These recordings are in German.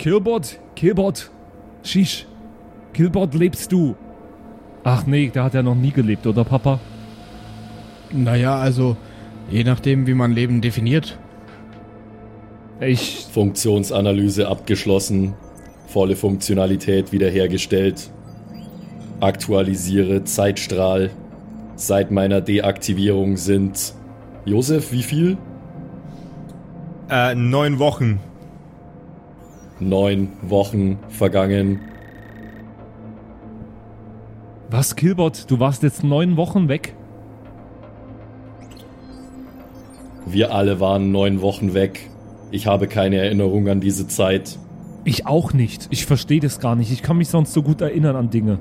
Killbot, Killbot. Shish. Killbot, lebst du? Ach nee, der hat ja noch nie gelebt, oder Papa? Naja, also je nachdem, wie man Leben definiert. Ich. Funktionsanalyse abgeschlossen. Volle Funktionalität wiederhergestellt. Aktualisiere Zeitstrahl. Seit meiner Deaktivierung sind. Josef, wie viel? Äh, neun Wochen. Neun Wochen vergangen. Was, Killbot? Du warst jetzt neun Wochen weg? Wir alle waren neun Wochen weg. Ich habe keine Erinnerung an diese Zeit. Ich auch nicht. Ich verstehe das gar nicht. Ich kann mich sonst so gut erinnern an Dinge.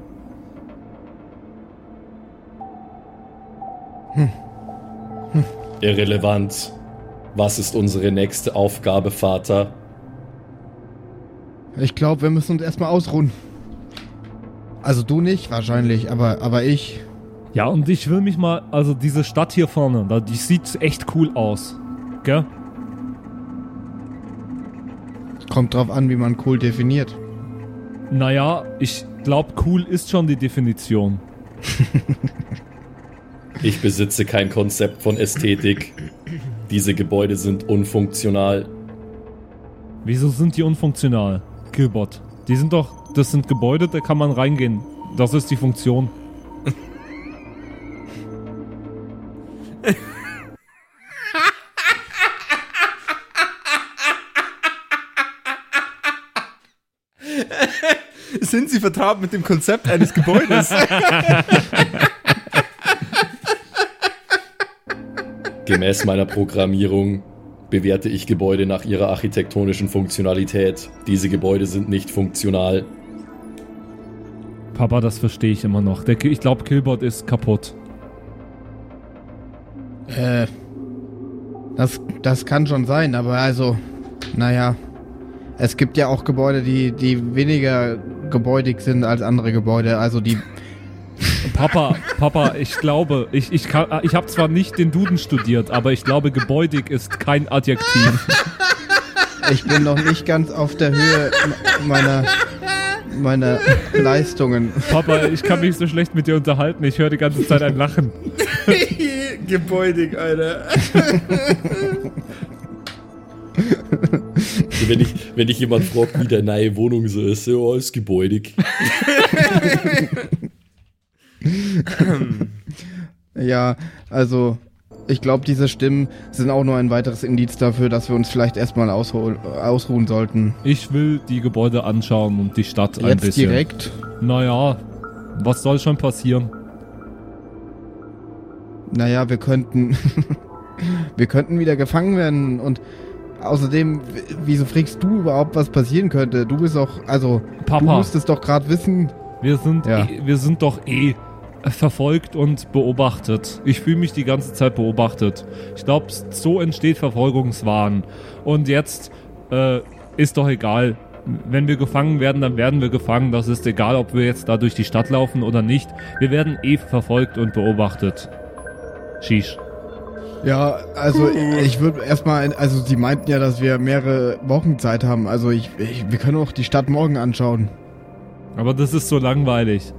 Irrelevant. Was ist unsere nächste Aufgabe, Vater? Ich glaube, wir müssen uns erstmal ausruhen. Also du nicht wahrscheinlich, aber, aber ich. Ja, und ich will mich mal, also diese Stadt hier vorne, da- die sieht echt cool aus. Gell? Kommt drauf an, wie man cool definiert. Naja, ich glaube, cool ist schon die Definition. Ich besitze kein Konzept von Ästhetik. Diese Gebäude sind unfunktional. Wieso sind die unfunktional? Killbot. Die sind doch, das sind Gebäude, da kann man reingehen. Das ist die Funktion. Sind Sie vertraut mit dem Konzept eines Gebäudes? Gemäß meiner Programmierung bewerte ich Gebäude nach ihrer architektonischen Funktionalität. Diese Gebäude sind nicht funktional. Papa, das verstehe ich immer noch. Der, ich glaube, Killbot ist kaputt. Äh. Das, das kann schon sein, aber also, naja. Es gibt ja auch Gebäude, die, die weniger gebäudig sind als andere Gebäude. Also die. Papa, Papa, ich glaube, ich, ich, kann- ich habe zwar nicht den Duden studiert, aber ich glaube, gebäudig ist kein Adjektiv. Ich bin noch nicht ganz auf der Höhe meiner, meiner Leistungen. Papa, ich kann mich so schlecht mit dir unterhalten. Ich höre die ganze Zeit ein Lachen. Gebäudig, Alter. Wenn ich, wenn ich jemand fragt, wie der neue Wohnung so ist, ja, ist gebäudig. Ja, also ich glaube, diese Stimmen sind auch nur ein weiteres Indiz dafür, dass wir uns vielleicht erstmal ausruhen, sollten. Ich will die Gebäude anschauen und die Stadt ein Jetzt bisschen. direkt. Naja, was soll schon passieren? Naja, wir könnten. wir könnten wieder gefangen werden und außerdem, wieso fragst du überhaupt, was passieren könnte? Du bist doch, also, du Papa, musstest doch gerade wissen. wir sind, Ja. eh, wir sind doch eh verfolgt und beobachtet. Ich fühle mich die ganze Zeit beobachtet. Ich glaube, so entsteht Verfolgungswahn. Und jetzt äh, ist doch egal. Wenn wir gefangen werden, dann werden wir gefangen. Das ist egal, ob wir jetzt da durch die Stadt laufen oder nicht. Wir werden eh verfolgt und beobachtet. Shish. Ja, also ich würde erstmal, also sie meinten ja, dass wir mehrere Wochen Zeit haben. Also ich, ich wir können auch die Stadt morgen anschauen. Aber das ist so langweilig.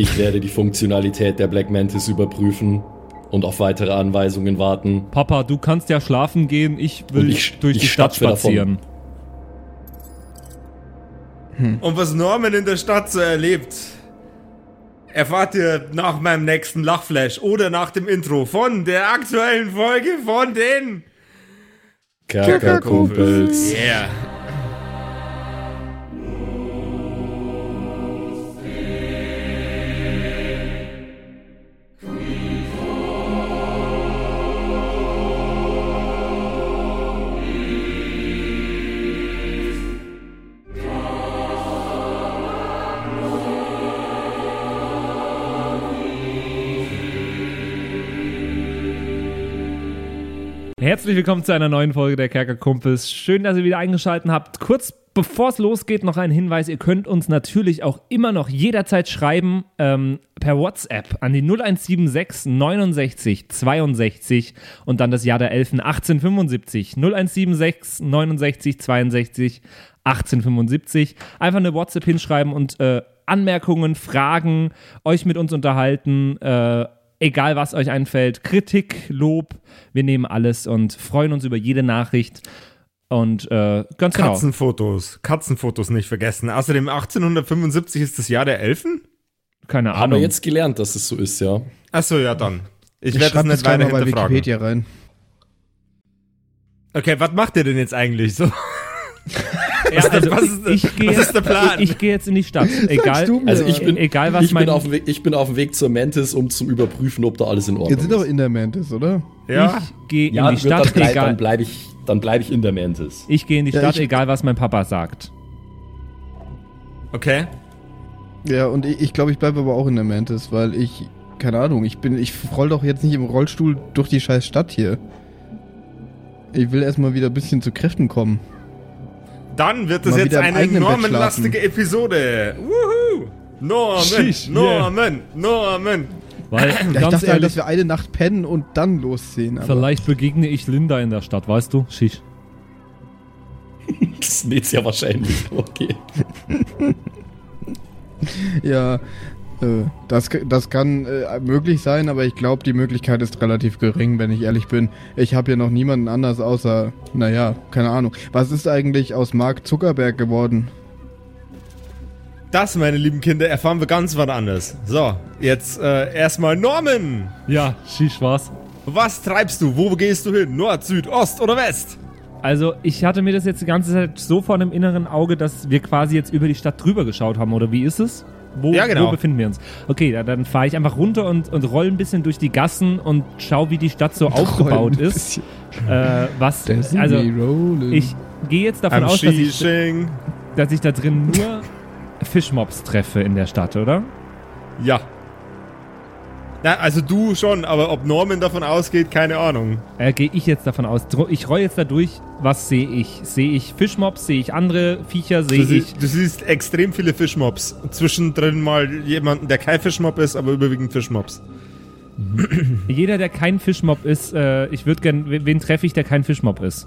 Ich werde die Funktionalität der Black Mantis überprüfen und auf weitere Anweisungen warten. Papa, du kannst ja schlafen gehen. Ich will ich- durch ich die Stadt spazieren. Und was Norman in der Stadt so erlebt, erfahrt ihr nach meinem nächsten Lachflash oder nach dem Intro von der aktuellen Folge von den Kerkerkumpels. Yeah. Herzlich willkommen zu einer neuen Folge der Kerkerkumpels. Schön, dass ihr wieder eingeschaltet habt. Kurz Bevor es losgeht, noch ein Hinweis. Ihr könnt uns natürlich auch immer noch jederzeit schreiben ähm, per WhatsApp an die 0176 69 62 und dann das Jahr der Elfen 1875. 0176 69 62 1875. Einfach eine WhatsApp hinschreiben und äh, Anmerkungen, Fragen, euch mit uns unterhalten. Äh, egal was euch einfällt, Kritik, Lob, wir nehmen alles und freuen uns über jede Nachricht. Und äh, ganz genau. Katzenfotos. Katzenfotos nicht vergessen. Außerdem 1875 ist das Jahr der Elfen? Keine Haben wir Ahnung. jetzt gelernt, dass es so ist, ja. Achso, ja dann. Ich, Ich werde das nicht weiter mal bei. Wikipedia rein. Okay, was macht ihr denn jetzt eigentlich so? Ja, also was ist- ich, ich gehe was ist der Plan? Ich, ich gehe jetzt in die Stadt. Egal, Also ich bin, egal was ich, mein bin auf dem Weg, ich bin auf dem Weg zur Mantis, um zu überprüfen, ob da alles in Ordnung Jetzt sind doch ist. in der Mantis, oder? Ja. ich gehe Ja, in die wird, dann Stadt, bleib, dann egal. bleibe ich, dann bleib ich in der Mantis. Ich gehe in die Ja, Stadt, ich- egal was mein Papa sagt. Okay. Ja, und ich, ich glaube, ich bleibe aber auch in der Mantis, weil ich, keine Ahnung, ich bin, ich roll doch jetzt nicht im Rollstuhl durch die scheiß Stadt hier. Ich will erstmal wieder ein bisschen zu Kräften kommen. Dann wird es Mal jetzt eine normenlastige Episode. Wuhu! Norman, Sheesh, Norman, Norman. Weil, Ja, ich ganz dachte halt, ehrlich, dass wir eine Nacht pennen und dann losziehen. Aber vielleicht begegne ich Linda in der Stadt, weißt du? Schisch. Das ist nicht sehr wahrscheinlich, okay. ja, das, das kann äh, möglich sein, aber ich glaube, die Möglichkeit ist relativ gering, wenn ich ehrlich bin. Ich habe hier noch niemanden anders außer, naja, keine Ahnung. Was ist eigentlich aus Mark Zuckerberg geworden? Das, meine lieben Kinder, erfahren wir ganz wann anders. So, jetzt äh, erstmal Norman. Ja, Schisch war's. Was treibst du? Wo gehst du hin? Nord, Süd, Ost oder West? Also, ich hatte mir das jetzt die ganze Zeit so vor dem inneren Auge, dass wir quasi jetzt über die Stadt drüber geschaut haben, oder wie ist es? Wo, Ja, genau. wo befinden wir uns? Okay, da, dann fahre ich einfach runter und, und roll ein bisschen durch die Gassen und schau, wie die Stadt so aufgebaut ist. Äh, was, also, ich gehe jetzt davon Am aus, dass ich, dass ich da drin nur Fischmobs treffe in der Stadt, oder? Ja. Na, also du schon, aber ob Norman davon ausgeht, keine Ahnung. Äh, gehe ich jetzt davon aus. Ich roll jetzt da durch. Was sehe ich? Sehe ich Fischmobs? Sehe ich andere Viecher? Sehe ich du siehst extrem viele Fischmobs. Zwischendrin mal jemanden, der kein Fischmob ist, aber überwiegend Fischmobs. Jeder, der kein Fischmob ist, äh, ich würde gern, wen wen treffe ich, der kein Fischmob ist?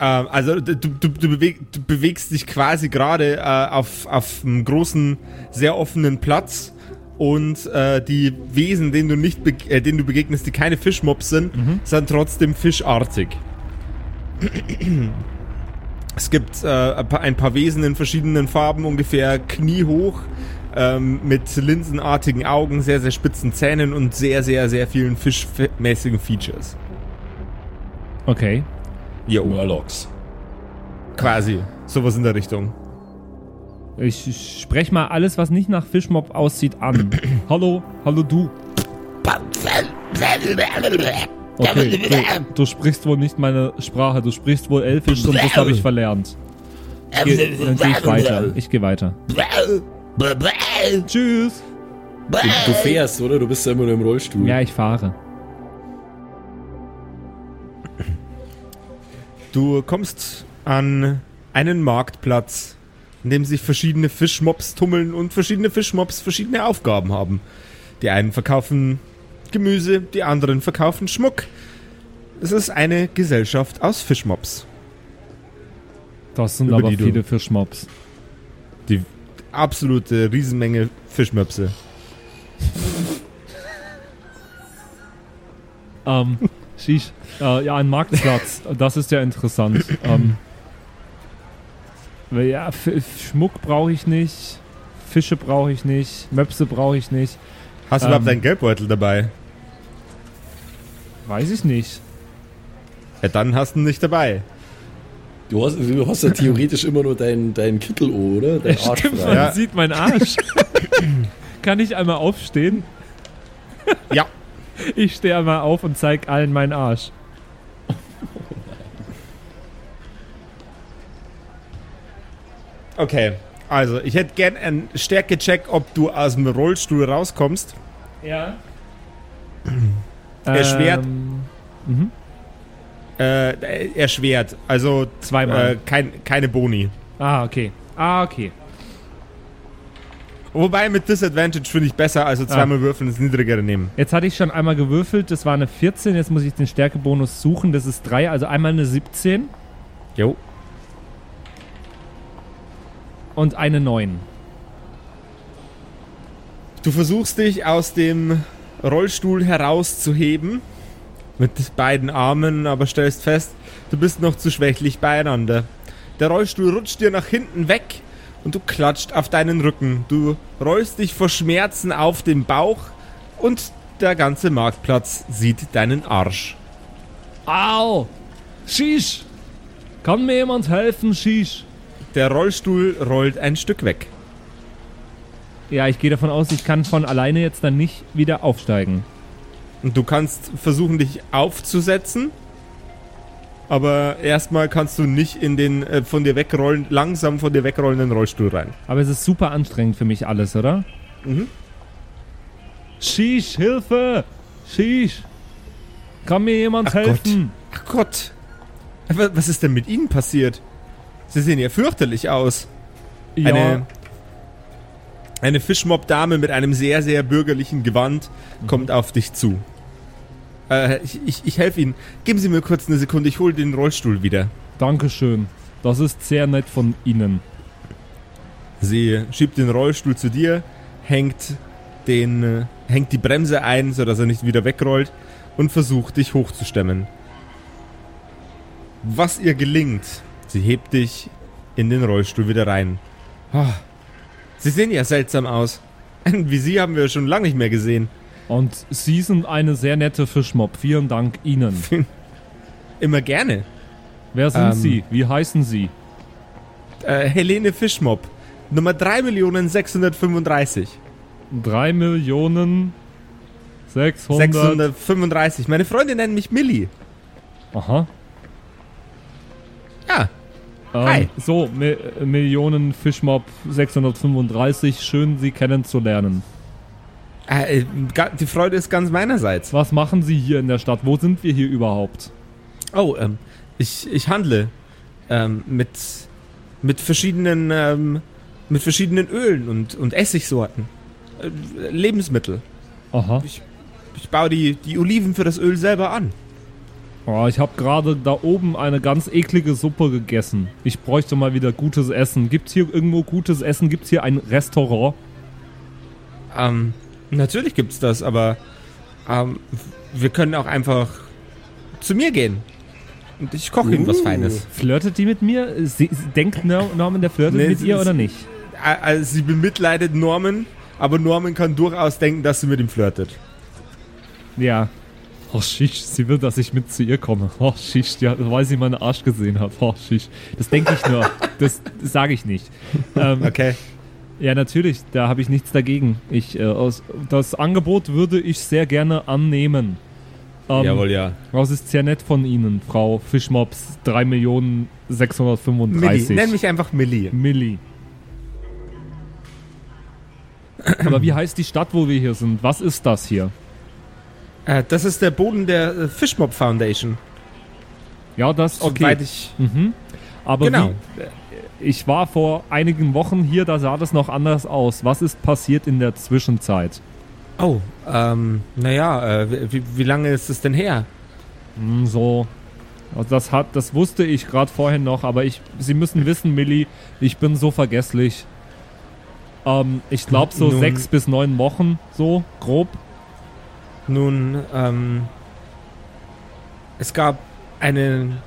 Ähm, also du, du, du, beweg, du bewegst dich quasi gerade äh, auf, auf einem großen, sehr offenen Platz und äh, die Wesen, denen du nicht äh, denen du begegnest, die keine Fischmobs sind, sind trotzdem fischartig. Es gibt äh, ein paar- ein paar Wesen in verschiedenen Farben, ungefähr kniehoch, ähm, mit linsenartigen Augen, sehr, sehr spitzen Zähnen und sehr, sehr, sehr vielen fischmäßigen Features. Okay. Jo, Murlocs. quasi. Sowas in der Richtung. Ich, spreche mal alles, was nicht nach Fischmob aussieht, an. hallo, hallo du. Okay, du, du sprichst wohl nicht meine Sprache, du sprichst wohl Elfisch und das habe ich verlernt. Geh, dann gehe ich weiter. Ich gehe weiter. Tschüss. Du, du fährst, oder? Du bist ja immer nur im Rollstuhl. Ja, ich fahre. Du kommst an einen Marktplatz, in dem sich verschiedene Fischmobs tummeln und verschiedene Fischmobs verschiedene Aufgaben haben. Die einen verkaufen Gemüse, die anderen verkaufen Schmuck. Es ist eine Gesellschaft aus Fischmobs. Das sind aber viele Fischmobs. Die absolute Riesenmenge Fischmöpse. Ähm, Shish. Äh, ja, ein Marktplatz. Das ist ja interessant. Ähm, ja, F Schmuck brauche ich nicht. Fische brauche ich nicht. Möpse brauche ich nicht. Hast du Ähm. überhaupt deinen Geldbeutel dabei? Weiß ich nicht. Ja, dann hast du ihn nicht dabei. Du, hast, du hast ja theoretisch immer nur deinen dein Kittel, oder? Dein Arsch Stimmt, frei. man Ja. sieht meinen Arsch. Kann ich einmal aufstehen? Ja. Ich stehe einmal auf und zeig allen meinen Arsch. Okay. Also, ich hätte gern einen Stärkecheck, ob du aus dem Rollstuhl rauskommst. Ja. Erschwert. Ähm, mhm. Äh, erschwert. Also Zweimal. Äh, kein, keine Boni. Ah, okay. Ah, okay. Wobei mit Disadvantage finde ich besser, also zweimal würfeln das niedrigere nehmen. Jetzt hatte ich schon einmal gewürfelt, das war eine 14, jetzt muss ich den Stärkebonus suchen, das ist 3, also einmal eine 17 Jo. Und eine 9. Du versuchst dich aus dem Rollstuhl herauszuheben. Mit beiden Armen, aber stellst fest, du bist noch zu schwächlich beieinander. Der Rollstuhl rutscht dir nach hinten weg und du klatscht auf deinen Rücken. Du rollst dich vor Schmerzen auf den Bauch und der ganze Marktplatz sieht deinen Arsch. Au! Shish! Kann mir jemand helfen, Shish? Der Rollstuhl rollt ein Stück weg. Ja, ich gehe davon aus, ich kann von alleine jetzt dann nicht wieder aufsteigen. Und du kannst versuchen, dich aufzusetzen. Aber erstmal kannst du nicht in den äh, von dir wegrollen, langsam von dir wegrollenden Rollstuhl rein. Aber es ist super anstrengend für mich alles, oder? Mhm. Shish, Hilfe! Shish! Kann mir jemand Ach helfen? Ach Gott. Wa- Was ist denn mit Ihnen passiert? Sie sehen ja fürchterlich aus. Ja, Eine, eine Fischmob-Dame mit einem sehr, sehr bürgerlichen Gewand kommt auf dich zu. Äh, ich, ich, ich helfe Ihnen. Geben Sie mir kurz eine Sekunde, ich hole den Rollstuhl wieder. Dankeschön. Das ist sehr nett von Ihnen. Sie schiebt den Rollstuhl zu dir, hängt, den, äh, hängt die Bremse ein, sodass er nicht wieder wegrollt und versucht, dich hochzustemmen. Was ihr gelingt, sie hebt dich in den Rollstuhl wieder rein. Ah, Sie sehen ja seltsam aus. Wie Sie haben wir schon lange nicht mehr gesehen. Und Sie sind eine sehr nette Fischmob. Vielen Dank Ihnen. Immer gerne. Wer sind Ähm. Sie? Wie heißen Sie? Äh, Helene Fischmob, Nummer 3.635. 3 Millionen 600. 635. Meine Freunde nennen mich Millie. Aha. Ja, Ähm, Hi. So, Mi Millionen Fischmob 635. Schön, Sie kennenzulernen. äh, ga- die Freude ist ganz meinerseits. Was machen Sie hier in der Stadt? Wo sind wir hier überhaupt? Oh, ähm, ich, ich handle ähm, mit, mit verschiedenen ähm, mit verschiedenen Ölen und, und Essigsorten. Äh, Lebensmittel. Aha. Ich baue die, die Oliven für das Öl selber an. Oh, ich habe gerade da oben eine ganz eklige Suppe gegessen. Ich bräuchte mal wieder gutes Essen. Gibt's hier irgendwo gutes Essen? Gibt's hier ein Restaurant? Ähm, natürlich gibt's das, aber ähm, wir können auch einfach zu mir gehen. Und ich koche Ihnen was Feines. Flirtet die mit mir? Sie, sie denkt Nor- Norman, der flirtet Nee, mit sie- ihr oder nicht? Ä- Also sie bemitleidet Norman, aber Norman kann durchaus denken, dass sie mit ihm flirtet. Ja. Oh, Schisch, sie will, dass ich mit zu ihr komme. Oh, Schisch, ja, weil sie meinen Arsch gesehen hat. Oh, Schisch. Das denke ich nur. Das, das sage ich nicht. Ähm, Okay. Ja, natürlich, da habe ich nichts dagegen. Ich, äh, das Angebot würde ich sehr gerne annehmen. Ähm, Jawohl, ja. Das ist sehr nett von Ihnen, Frau Fischmops 3 Millionen Millie. 635. Nenn mich einfach Millie. Milli. Aber wie heißt die Stadt, wo wir hier sind? Was ist das hier? Äh, das ist der Boden der äh, Fishmob Foundation. Ja, das, okay. Soweit ich. Mhm. Aber Genau. wie, äh, ich war vor einigen Wochen hier, da sah das noch anders aus. Was ist passiert in der Zwischenzeit? Oh, ähm, naja, äh, wie, wie lange ist es denn her? Hm, so. Also das hat, das wusste ich gerade vorhin noch, aber ich, Sie müssen wissen, Millie, ich bin so vergesslich. Ähm, ich glaube so Nun- sechs bis neun Wochen, so grob. Nun, ähm, es gab einen,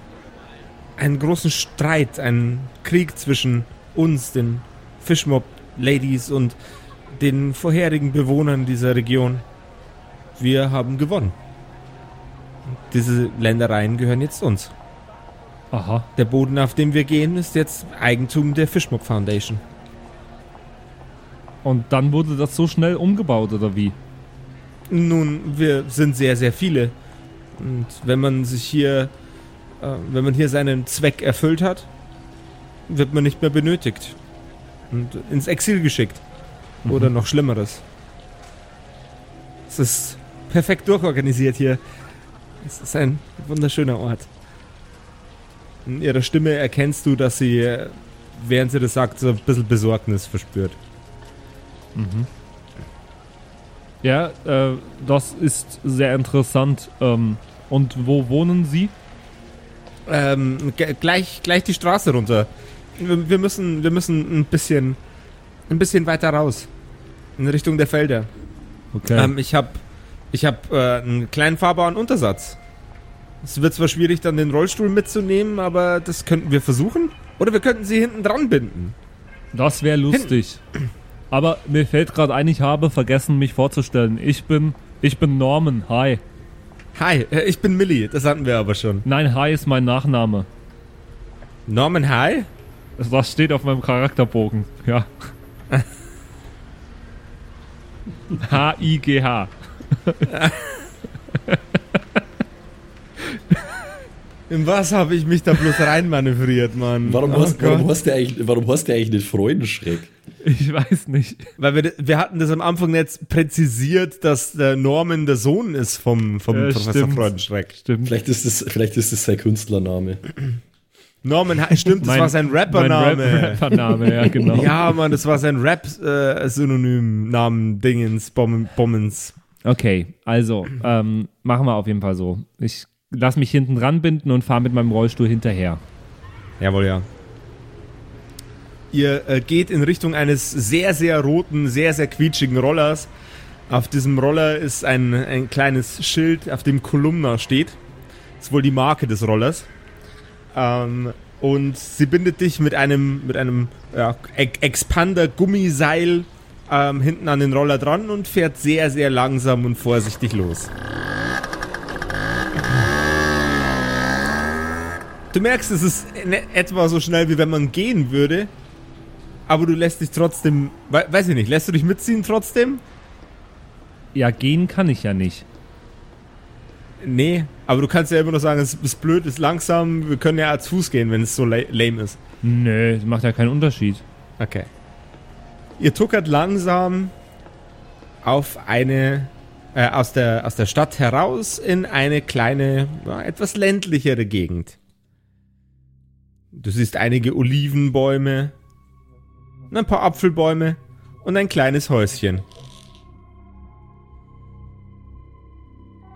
einen großen Streit, einen Krieg zwischen uns, den Fishmob Ladies und den vorherigen Bewohnern dieser Region. Wir haben gewonnen. Diese Ländereien gehören jetzt uns. Aha. Der Boden, auf dem wir gehen, ist jetzt Eigentum der Fishmob Foundation. Und dann wurde das so schnell umgebaut, oder wie? Nun, wir sind sehr, sehr viele. Und wenn man sich hier, äh, wenn man hier seinen Zweck erfüllt hat, wird man nicht mehr benötigt. Und ins Exil geschickt. Oder noch Schlimmeres. Es ist perfekt durchorganisiert hier. Es ist ein wunderschöner Ort. In ihrer Stimme erkennst du, dass sie, äh, während sie das sagt, so ein bisschen Besorgnis verspürt. Ja, äh, das ist sehr interessant. Ähm, und wo wohnen Sie? Ähm, gleich, gleich die Straße runter. Wir, wir müssen, wir müssen ein bisschen, ein bisschen weiter raus. In Richtung der Felder. Okay. Ähm, ich habe ich hab, äh, einen kleinen fahrbaren Untersatz. Es wird zwar schwierig, dann den Rollstuhl mitzunehmen, aber das könnten wir versuchen. Oder wir könnten sie hinten dran binden. Das wäre lustig. Aber mir fällt gerade ein, ich habe vergessen, mich vorzustellen. Ich bin, ich bin Norman. Hi. Hi, äh, ich bin Millie, das hatten wir aber schon. Nein, Hi ist mein Nachname. Norman Hi? Das steht auf meinem Charakterbogen. Ja. H-I-G-H. In was habe ich mich da bloß reinmanövriert, Mann? Warum, Oh hast, warum, hast du eigentlich, warum hast du eigentlich nicht Freudenschreck? Ich weiß nicht. Weil wir, wir hatten das am Anfang jetzt präzisiert, dass der Norman der Sohn ist vom, vom Ja, Professor stimmt. Freudenschreck. Stimmt. Vielleicht ist das, vielleicht ist das sein Künstlername. Norman stimmt, das Mein- war sein Rappername. Rap Rappername, ja, genau. Ja, Mann, das war sein Rap-Synonym, Namen, Dingens, Bommen, Bommens. Okay, also, ähm, machen wir auf jeden Fall so. Ich lass mich hinten dran binden und fahre mit meinem Rollstuhl hinterher. Jawohl, ja. Ihr äh, geht in Richtung eines sehr, sehr roten, sehr, sehr quietschigen Rollers. Auf diesem Roller ist ein, ein kleines Schild, auf dem Kolumna steht. Das ist wohl die Marke des Rollers. Ähm, und sie bindet dich mit einem, mit einem ja, Ex- Expander-Gummiseil ähm, hinten an den Roller dran und fährt sehr, sehr langsam und vorsichtig los. Du merkst, es ist in etwa so schnell, wie wenn man gehen würde. Aber du lässt dich trotzdem, we weiß ich nicht, lässt du dich mitziehen trotzdem? Ja, gehen kann ich ja nicht. Nee, aber du kannst ja immer noch sagen, es ist blöd, es ist langsam, wir können ja als Fuß gehen, wenn es so la lame ist. Nö, das macht ja keinen Unterschied. Okay. Ihr tuckert langsam auf eine, äh, aus, der, aus der Stadt heraus in eine kleine, ja, etwas ländlichere Gegend. Du siehst einige Olivenbäume, ein paar Apfelbäume und ein kleines Häuschen.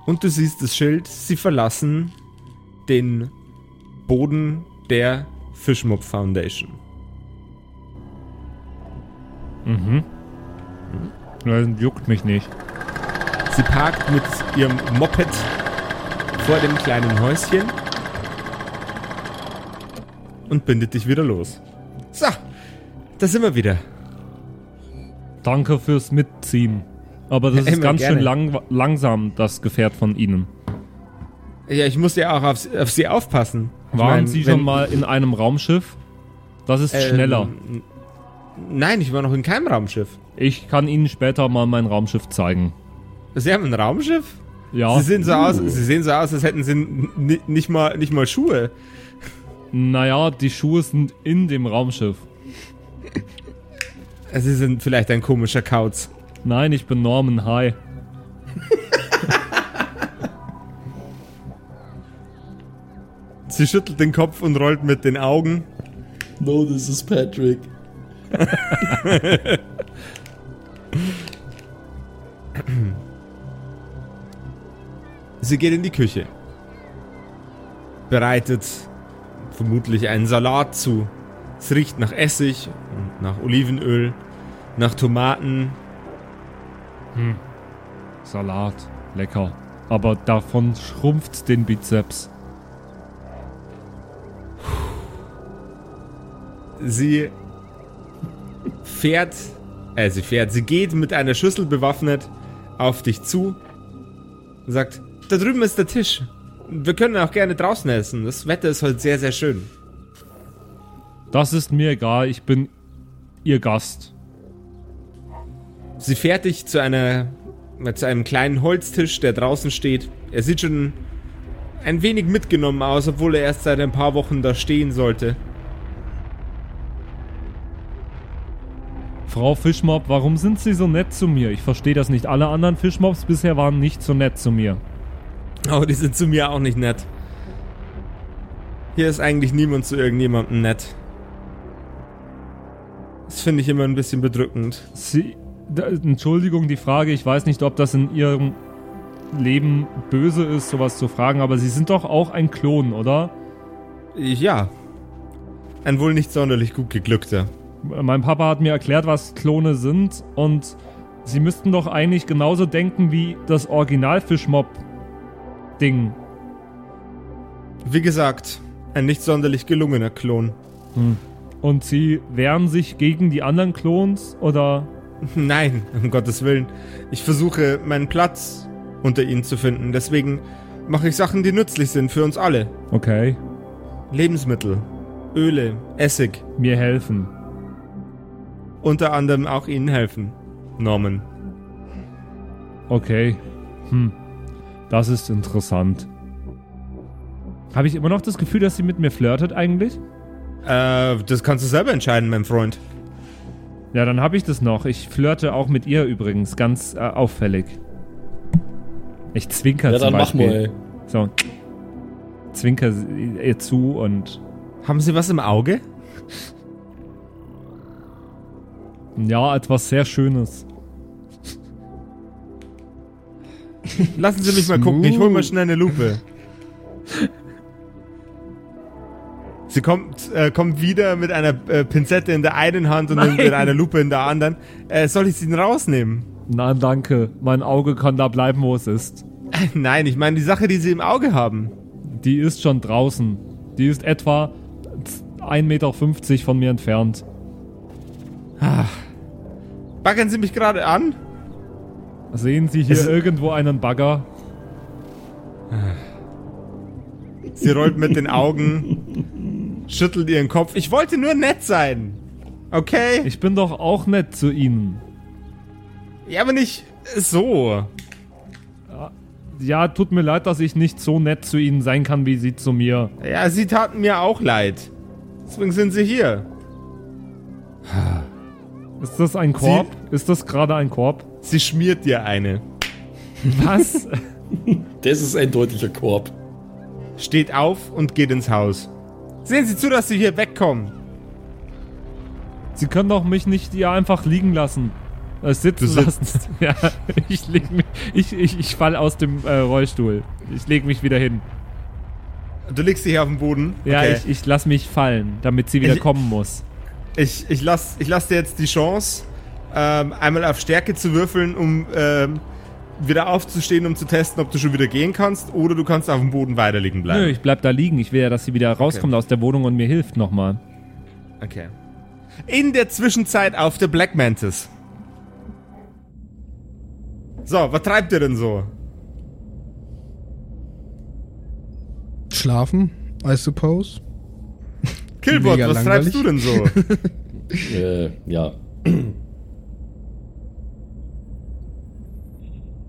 Und du siehst das Schild, sie verlassen den Boden der Fishmob Foundation. Mhm. Das juckt mich nicht. Sie parkt mit ihrem Moped vor dem kleinen Häuschen und bindet dich wieder los. So, da sind wir wieder. Danke fürs Mitziehen. Aber das ist Immer ganz gerne. schön lang, langsam, das Gefährt von Ihnen. Ja, ich muss ja auch auf, auf sie aufpassen. Waren mein, Sie schon mal in einem Raumschiff? Das ist ähm, schneller. Nein, ich war noch in keinem Raumschiff. Ich kann Ihnen später mal mein Raumschiff zeigen. Sie haben ein Raumschiff? Ja, Sie sehen so aus, sie sehen so aus, als hätten sie nicht mal, nicht mal Schuhe. Naja, die Schuhe sind in dem Raumschiff. Sie sind vielleicht ein komischer Kauz. Nein, ich bin Norman. Hi. Sie schüttelt den Kopf und rollt mit den Augen. No, this is Patrick. Sie geht in die Küche. Bereitet vermutlich einen Salat zu. Es riecht nach Essig und nach Olivenöl, nach Tomaten. Salat. Lecker. Aber davon schrumpft den Bizeps. Sie fährt, äh, sie fährt, sie geht mit einer Schüssel bewaffnet auf dich zu und sagt, da drüben ist der Tisch. Wir können auch gerne draußen essen. Das Wetter ist heute sehr, sehr schön. Das ist mir egal. Ich bin Ihr Gast. Sie fährt dich zu einer zu einem kleinen Holztisch, der draußen steht. Er sieht schon ein wenig mitgenommen aus, obwohl er erst seit ein paar Wochen da stehen sollte. Frau Fischmob, warum sind Sie so nett zu mir? Ich verstehe das nicht. Alle anderen Fischmobs bisher waren nicht so nett zu mir. Aber die sind zu mir auch nicht nett. Hier ist eigentlich niemand zu irgendjemandem nett. Das finde ich immer ein bisschen bedrückend. Sie, da, Entschuldigung, die Frage, ich weiß nicht, ob das in Ihrem Leben böse ist, sowas zu fragen, aber Sie sind doch auch ein Klon, oder? Ja. Ein wohl nicht sonderlich gut geglückter. Mein Papa hat mir erklärt, was Klone sind und Sie müssten doch eigentlich genauso denken wie das Original Fischmob-Ding. Wie gesagt, ein nicht sonderlich gelungener Klon. Und Sie wehren sich gegen die anderen Klons oder Nein, um Gottes Willen. Ich versuche, meinen Platz unter ihnen zu finden. Deswegen mache ich Sachen, die nützlich sind für uns alle. okay, Lebensmittel, Öle, Essig. mir helfen? Unter anderem auch ihnen helfen. Norman. Okay. Hm. Das ist interessant. Habe ich immer noch das Gefühl, dass sie mit mir flirtet eigentlich? Äh, das kannst du selber entscheiden, mein Freund. Ja, dann habe ich das noch. Ich flirte auch mit ihr übrigens, ganz äh, auffällig. Ich zwinker Ja, zum dann mach Beispiel. mal. So. Zwinker sie- ihr zu und Haben Sie was im Auge? ja, etwas sehr Schönes. Lassen Sie mich mal gucken, ich hol mal schnell eine Lupe. Sie kommt, äh, kommt wieder mit einer äh, Pinzette in der einen Hand und Nein. mit einer Lupe in der anderen. Äh, soll ich sie denn rausnehmen? Nein, danke. Mein Auge kann da bleiben, wo es ist. Nein, ich meine die Sache, die Sie im Auge haben. Die ist schon draußen. Die ist etwa 1,50 Meter von mir entfernt. Baggern Sie mich gerade an? Sehen Sie hier Es- irgendwo einen Bagger? Sie rollt mit den Augen, schüttelt ihren Kopf. Ich wollte nur nett sein. Okay? Ich bin doch auch nett zu Ihnen. Ja, aber nicht so. Ja, tut mir leid, dass ich nicht so nett zu Ihnen sein kann, wie Sie zu mir. Ja, Sie taten mir auch leid. Deswegen sind Sie hier. Ist das ein Korb? Ist das gerade ein Korb? Sie schmiert dir eine. Was? Das ist ein deutlicher Korb. steht auf und geht ins Haus. Sehen Sie zu, dass Sie hier wegkommen. Sie können doch mich nicht hier einfach liegen lassen. Äh, sitzen Du sitzt. lassen. Ja, ich leg mich. Ich, ich, ich fall aus dem äh, Rollstuhl. Ich leg mich wieder hin. Du legst dich hier auf den Boden. Ja, Okay. ich, ich lass mich fallen, damit sie wieder Ich- kommen muss. Ich, ich, lass, ich lass dir jetzt die Chance, ähm, einmal auf Stärke zu würfeln, um ähm, wieder aufzustehen, um zu testen, ob du schon wieder gehen kannst, oder du kannst auf dem Boden weiter liegen bleiben. Nö, ich bleib da liegen. Ich will ja, dass sie wieder rauskommt aus der Wohnung und mir hilft nochmal. Okay. In der Zwischenzeit auf der Black Mantis. So, was treibt ihr denn so? Schlafen, I suppose. Killbot, Mega was langweilig. treibst du denn so? Äh, ja.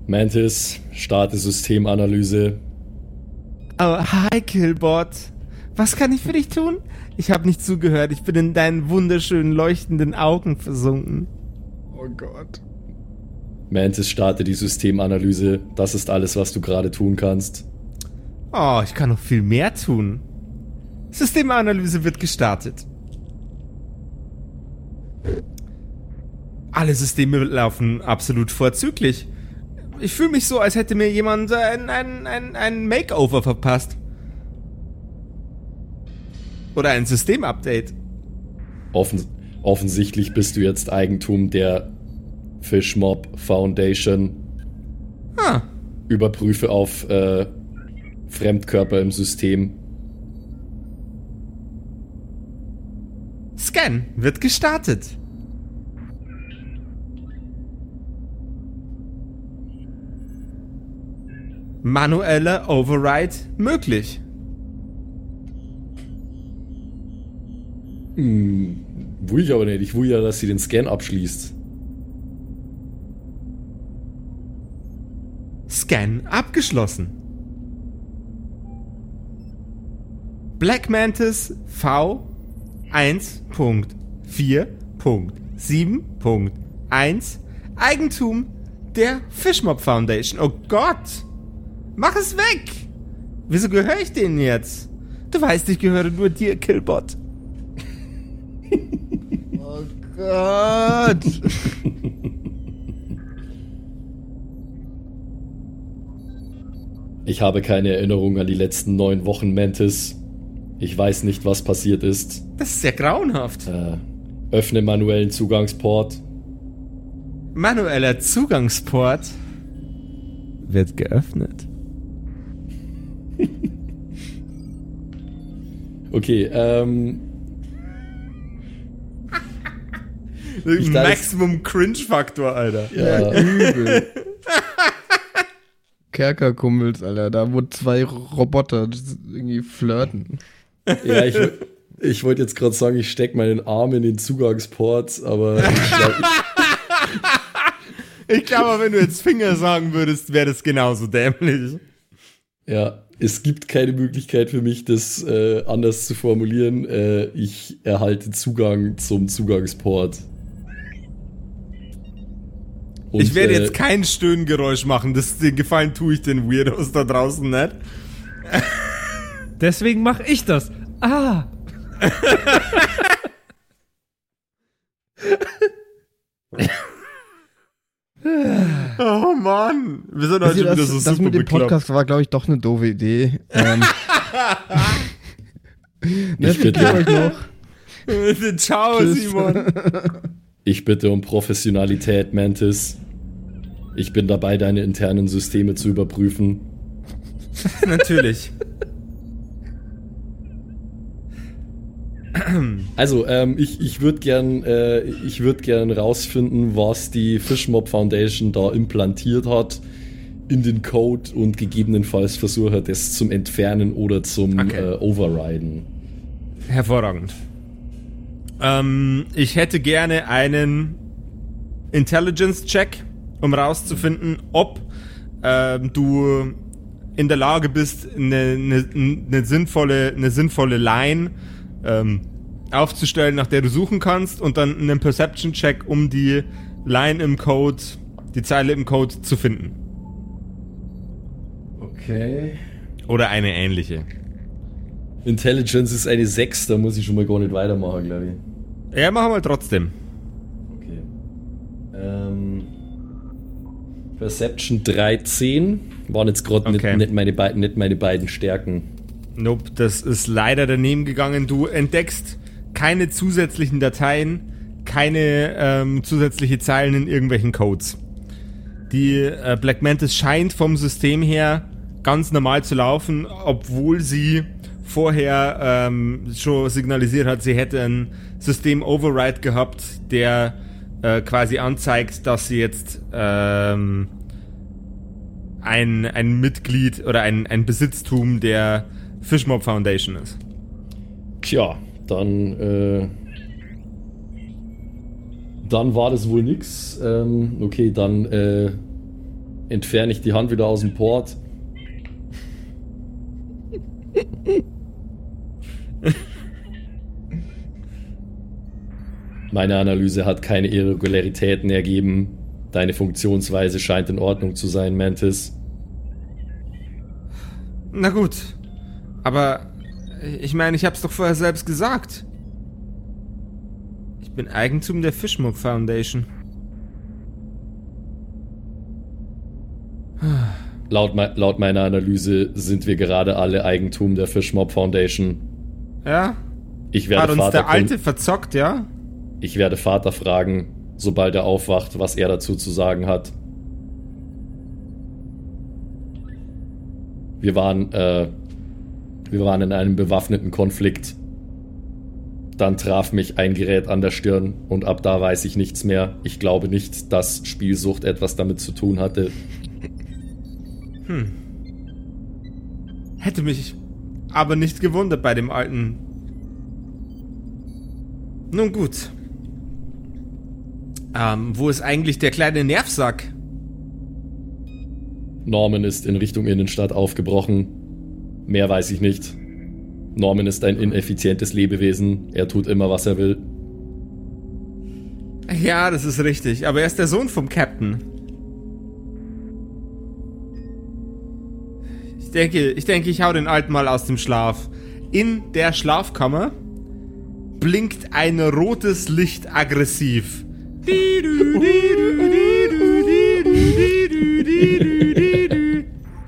Mantis, starte Systemanalyse. oh, hi Killbot. Was kann ich für dich tun? Ich habe nicht zugehört. Ich bin in deinen wunderschönen leuchtenden Augen versunken. Oh Gott. Mantis, starte die Systemanalyse. Das ist alles, was du gerade tun kannst. Oh, ich kann noch viel mehr tun. Systemanalyse wird gestartet. Alle Systeme laufen absolut vorzüglich. Ich fühle mich so, als hätte mir jemand ein, ein, ein, ein Makeover verpasst. Oder ein Systemupdate. Offen offensichtlich bist du jetzt Eigentum der Fishmob Foundation. Ah, Überprüfe auf äh, Fremdkörper im System. Scan wird gestartet. Manueller Override möglich. Hm, will ich aber nicht. Ich will ja, dass sie den Scan abschließt. Scan abgeschlossen. Black Mantis V 1.4.7.1 Eigentum der Fishmob Foundation. Oh Gott! Mach es weg! Wieso gehöre ich denen jetzt? Du weißt, ich gehöre nur dir, Killbot. Oh Gott. Ich habe keine Erinnerung an die letzten neun Wochen, Mantis. Ich weiß nicht, was passiert ist. Das ist sehr grauenhaft. Äh, öffne manuellen Zugangsport. Manueller Zugangsport wird geöffnet. Okay, ähm. Ich Maximum Cringe-Faktor, Alter. Ja, Übel. Kerkerkumpels, Alter, da wo zwei Roboter irgendwie flirten. Ja ich, ich wollte jetzt gerade sagen, ich stecke meinen Arm in den Zugangsport, aber ich glaub, Ich glaube, wenn du jetzt Finger sagen würdest, wäre das genauso dämlich. ja, es gibt keine Möglichkeit für mich, das äh, anders zu formulieren. Äh, ich erhalte Zugang zum Zugangsport. Und, ich werde äh, jetzt kein Stöhngeräusch machen. Das, den Gefallen tue ich den Weirdos da draußen nicht. Deswegen mache ich das. Ah, Oh Mann. Wir sind heute schon wieder das, so das super mit dem bekloppt. Podcast war, glaube ich, doch eine doofe Idee. Ähm, ne, Ich bitte. euch noch. Ciao, Tschüss. Simon. Ich bitte um Professionalität, Mantis. Ich bin dabei, deine internen Systeme zu überprüfen. Natürlich. Also, ähm, ich, ich würde gern, äh, ich würd gern rausfinden, was die Fishmob Foundation da implantiert hat in den Code und gegebenenfalls versuche, das zum Entfernen oder zum Okay. äh, Overriden. Hervorragend. Ähm, ich hätte gerne einen Intelligence-Check, um rauszufinden, ob ähm, du in der Lage bist, eine, eine, eine sinnvolle, eine sinnvolle Line ähm, aufzustellen, nach der du suchen kannst, und dann einen Perception-Check, um die Line im Code, die Zeile im Code zu finden. Okay. Oder eine ähnliche. Intelligence ist eine 6, da muss ich schon mal gar nicht weitermachen, glaube ich. Ja, machen wir trotzdem. Okay. Ähm, Perception 13 waren jetzt gerade Okay. nicht, nicht, meine nicht meine beiden Stärken. Nope, das ist leider daneben gegangen. Du entdeckst keine zusätzlichen Dateien, keine ähm, zusätzliche Zeilen in irgendwelchen Codes. Die äh, Black Mantis scheint vom System her ganz normal zu laufen, obwohl sie vorher ähm, schon signalisiert hat, sie hätte ein System-Override gehabt, der äh, quasi anzeigt, dass sie jetzt ähm, ein, ein Mitglied oder ein, ein Besitztum der Fishmob Foundation ist. Tja, dann, äh, dann war das wohl nix. Ähm, okay, dann äh, entferne ich die Hand wieder aus dem Port. Meine Analyse hat keine Irregularitäten ergeben. Deine Funktionsweise scheint in Ordnung zu sein, Mantis. Na gut. Aber ich meine, ich hab's doch vorher selbst gesagt. Ich bin Eigentum der Fishmob Foundation. Laut, mei- laut meiner Analyse sind wir gerade alle Eigentum der Fishmob Foundation. Ja? Ich werde, Hat uns Vater der Alte verzockt, ja? ich werde Vater fragen, sobald er aufwacht, was er dazu zu sagen hat. Wir waren, äh, wir waren in einem bewaffneten Konflikt. Dann traf mich ein Gerät an der Stirn und ab da weiß ich nichts mehr. Ich glaube nicht, dass Spielsucht etwas damit zu tun hatte. Hätte mich aber nicht gewundert bei dem Alten. Nun gut. Ähm, wo ist eigentlich der kleine Nervsack? Norman ist in Richtung Innenstadt aufgebrochen. Mehr weiß ich nicht. Norman ist ein ineffizientes Lebewesen. Er tut immer, was er will. Ja, das ist richtig. Aber er ist der Sohn vom Captain. Ich denke, ich denke, ich hau den Alten mal aus dem Schlaf. In der Schlafkammer blinkt ein rotes Licht aggressiv.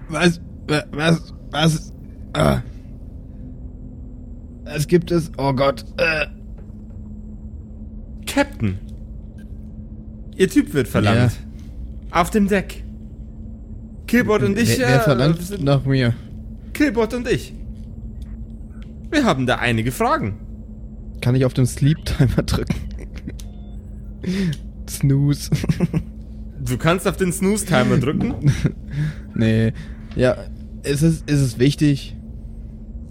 Was? wa- Was? Was? Ah. Es gibt es. Oh Gott. Äh. Captain. Ihr Typ wird verlangt. Auf dem Deck. Killbot und ich. wer, wer äh, verlangt sind- nach mir? Killbot und ich. Wir haben da einige Fragen. Kann ich auf den Sleep Timer drücken? Snooze. Du kannst auf den Snooze-Timer drücken. nee. Ja, ist es, ist es wichtig?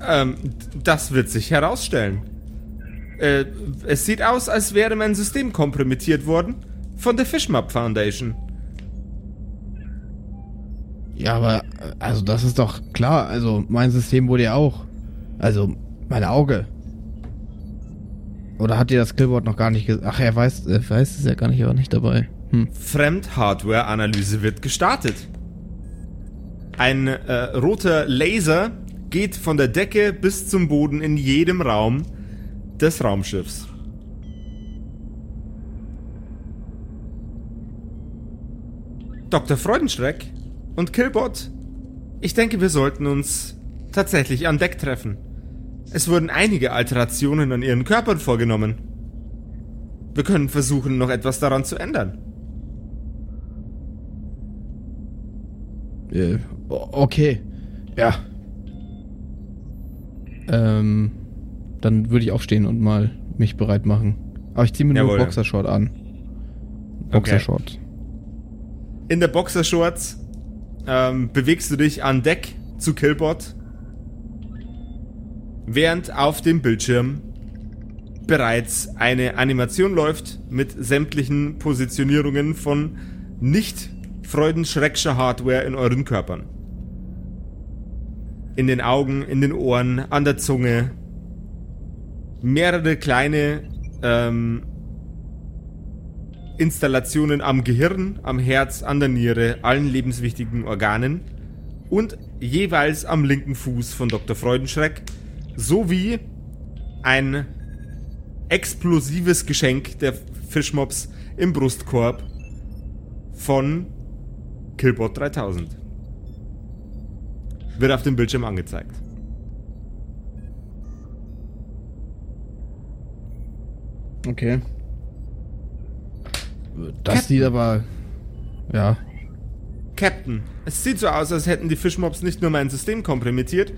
Ähm, das wird sich herausstellen. Äh, es sieht aus, als wäre mein System kompromittiert worden von der Fishmap Foundation. Ja, aber, also das ist doch klar. Also mein System wurde ja auch. Also mein Auge. Oder hat dir das Killboard noch gar nicht gesagt? Ach, er weiß, er weiß es ja gar nicht, er war nicht dabei. Hm. Fremd-Hardware-Analyse wird gestartet. Ein äh, roter Laser geht von der Decke bis zum Boden in jedem Raum des Raumschiffs. Dr. Freudenschreck und Killbot, ich denke, wir sollten uns tatsächlich an Deck treffen. Es wurden einige Alterationen an ihren Körpern vorgenommen. Wir können versuchen, noch etwas daran zu ändern. Äh, okay. Ja. Ähm, dann würde ich aufstehen und mal mich bereit machen. Aber ich ziehe mir nur Jawohl. Boxershort an. Boxershort. In der Boxershorts ähm, bewegst du dich an Deck zu Killbot, während auf dem Bildschirm bereits eine Animation läuft mit sämtlichen Positionierungen von nicht freudenschreckscher Hardware in euren Körpern. In den Augen, in den Ohren, an der Zunge. Mehrere kleine ähm, Installationen am Gehirn, am Herz, an der Niere, allen lebenswichtigen Organen und jeweils am linken Fuß von Dr. Freudenschreck sowie ein explosives Geschenk der Fischmops im Brustkorb von Killbot 3000. Wird auf dem Bildschirm angezeigt. Okay. Das Captain. sieht aber. Ja. Captain, es sieht so aus, als hätten die Fischmobs nicht nur mein System kompromittiert,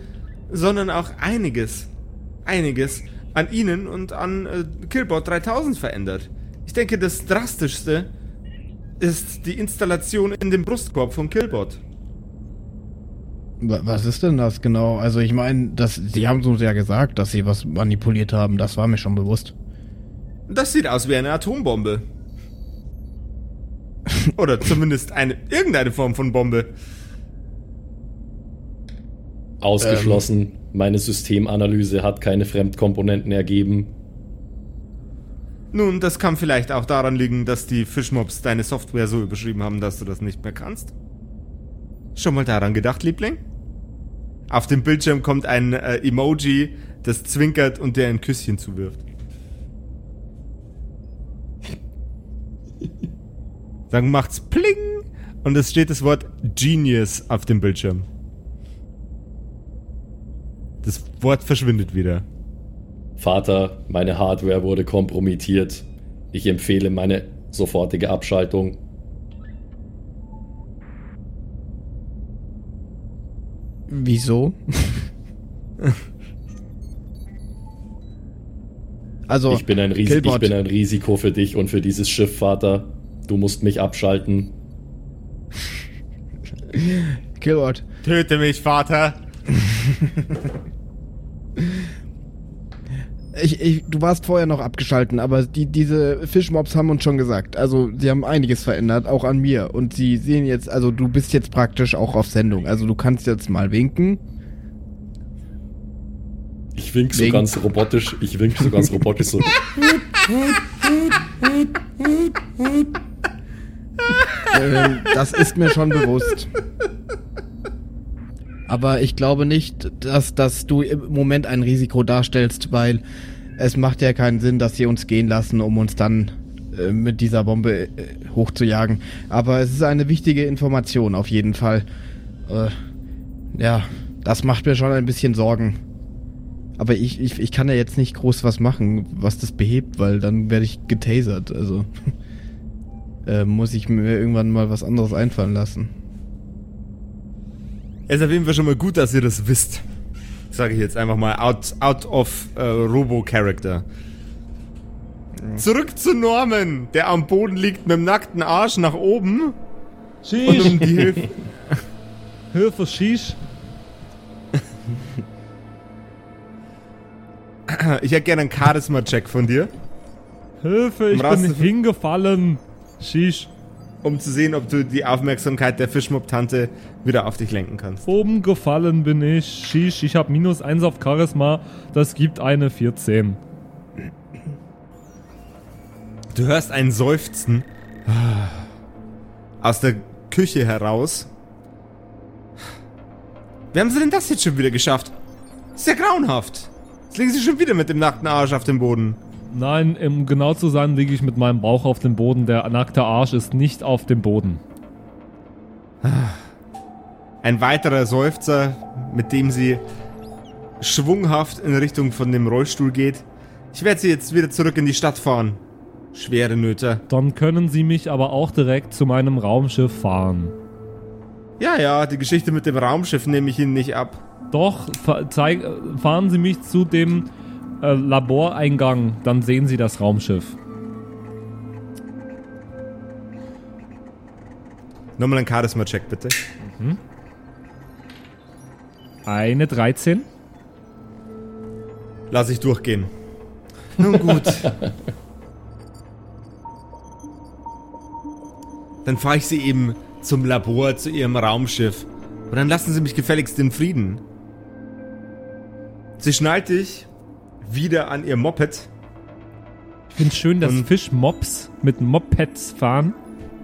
sondern auch einiges, einiges an ihnen und an äh, Killbot 3000 verändert. Ich denke, das drastischste ist die Installation in dem Brustkorb von Killbot. Wa- Was ist denn das genau? Also ich meine, sie haben uns ja gesagt, dass sie was manipuliert haben. Das war mir schon bewusst. Das sieht aus wie eine Atombombe. Oder zumindest eine irgendeine Form von Bombe. Ausgeschlossen. Meine Systemanalyse hat keine Fremdkomponenten ergeben. Nun, das kann vielleicht auch daran liegen, dass die Fischmobs deine Software so überschrieben haben, dass du das nicht mehr kannst. Schon mal daran gedacht, Liebling? Auf dem Bildschirm kommt ein äh, Emoji, das zwinkert und dir ein Küsschen zuwirft. Dann macht's Pling und es steht das Wort Genius auf dem Bildschirm. Das Wort verschwindet wieder. Vater, meine Hardware wurde kompromittiert. Ich empfehle meine sofortige Abschaltung. Wieso? also, Ich bin, ein ich bin ein Risiko für dich und für dieses Schiff, Vater. Du musst mich abschalten. Killbot, Töte mich, Vater! ich, ich, du warst vorher noch abgeschalten, aber die, diese Fischmobs haben uns schon gesagt. Also, sie haben einiges verändert, auch an mir. Und sie sehen jetzt, also du bist jetzt praktisch auch auf Sendung. Also du kannst jetzt mal winken. Ich wink so Wink. ganz robotisch. Ich wink so ganz robotisch so. Ähm, das ist mir schon bewusst. Aber ich glaube nicht, dass, dass du im Moment ein Risiko darstellst, weil es macht ja keinen Sinn, dass sie uns gehen lassen, um uns dann äh, mit dieser Bombe äh, hochzujagen. Aber es ist eine wichtige Information auf jeden Fall. Äh, ja, das macht mir schon ein bisschen Sorgen. Aber ich, ich, ich kann ja jetzt nicht groß was machen, was das behebt, weil dann werde ich getasert. Also äh, muss ich mir irgendwann mal was anderes einfallen lassen. Es jeden Fall schon mal gut, dass ihr das wisst. Sage ich jetzt einfach mal out, out of äh, Robo-Character. Zurück zu Norman, der am Boden liegt mit dem nackten Arsch nach oben. Und um die Hilfe. Hilfe, Shish. Ich hätte gerne einen Charisma-Check von dir, Hilfe, ich Im Rasten bin hingefallen. Shish. Um zu sehen, ob du die Aufmerksamkeit der Fischmob-Tante wieder auf dich lenken kannst. Oben gefallen bin ich. Shish, ich habe minus 1 auf Charisma. Das gibt eine 14. Du hörst ein Seufzen aus der Küche heraus. Wie haben sie denn das jetzt schon wieder geschafft? Ist ja grauenhaft. Jetzt liegen sie schon wieder mit dem nackten Arsch auf dem Boden. Nein, um genau zu sein, liege ich mit meinem Bauch auf dem Boden. Der nackte Arsch ist nicht auf dem Boden. Ein weiterer Seufzer, mit dem sie schwunghaft in Richtung von dem Rollstuhl geht. Ich werde sie jetzt wieder zurück in die Stadt fahren. Schwere Nöte. Dann können Sie mich aber auch direkt zu meinem Raumschiff fahren. Ja, ja, die Geschichte mit dem Raumschiff nehme ich Ihnen nicht ab. Doch, fahren Sie mich zu dem äh, Laboreingang, dann sehen Sie das Raumschiff. Nochmal ein Charisma-Check, bitte. Eine 13. Lass ich durchgehen. Nun gut. Dann fahre ich sie eben zum Labor, zu ihrem Raumschiff. Und dann lassen sie mich gefälligst in Frieden. Sie schnallt dich wieder an ihr Moped. Ich finde schön, dass Fischmops mit Mopeds fahren.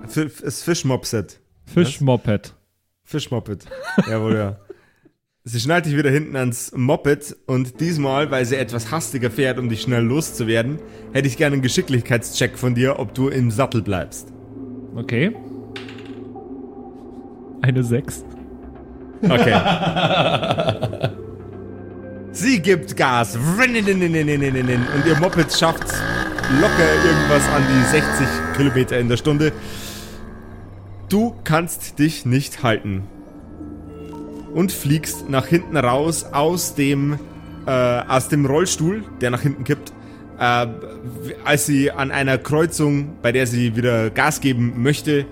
F das Fischmopset. Fischmoped. Fischmoped. Jawohl, ja. Sie schnallt dich wieder hinten ans Moped und diesmal, weil sie etwas hastiger fährt, um dich schnell loszuwerden, hätte ich gerne einen Geschicklichkeitscheck von dir, ob du im Sattel bleibst. Okay. Eine 6. Okay. Sie gibt Gas. Und ihr Moped schafft locker irgendwas an die 60 Kilometer in der Stunde. Du kannst dich nicht halten. Und fliegst nach hinten raus aus dem, äh, aus dem Rollstuhl, der nach hinten kippt. Äh, als sie an einer Kreuzung, bei der sie wieder Gas geben möchte,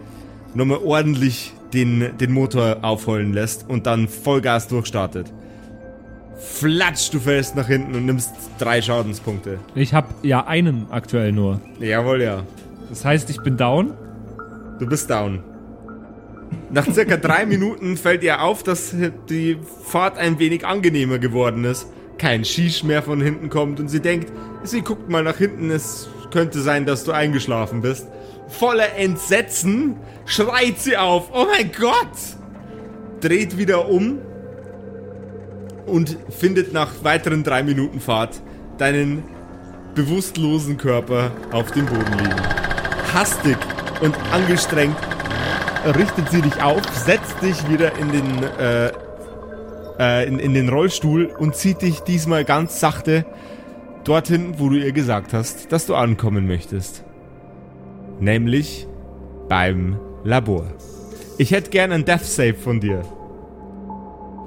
nochmal ordentlich den, den Motor aufheulen lässt und dann Vollgas durchstartet. Flatsch, du fällst nach hinten und nimmst drei Schadenspunkte. Ich habe ja einen aktuell nur. Jawohl, ja. Das heißt, ich bin down. Du bist down. Nach circa drei Minuten fällt ihr auf, dass die Fahrt ein wenig angenehmer geworden ist. Kein Shish mehr von hinten kommt und sie denkt, sie guckt mal nach hinten, es könnte sein, dass du eingeschlafen bist. Voller Entsetzen schreit sie auf, oh mein Gott! Dreht wieder um und findet nach weiteren drei Minuten Fahrt deinen bewusstlosen Körper auf dem Boden liegen. Hastig und angestrengt richtet sie dich auf, setzt dich wieder in den, äh, äh, in, in den Rollstuhl und zieht dich diesmal ganz sachte dorthin, wo du ihr gesagt hast, dass du ankommen möchtest. Nämlich beim Labor. Ich hätte gern einen Death Save von dir.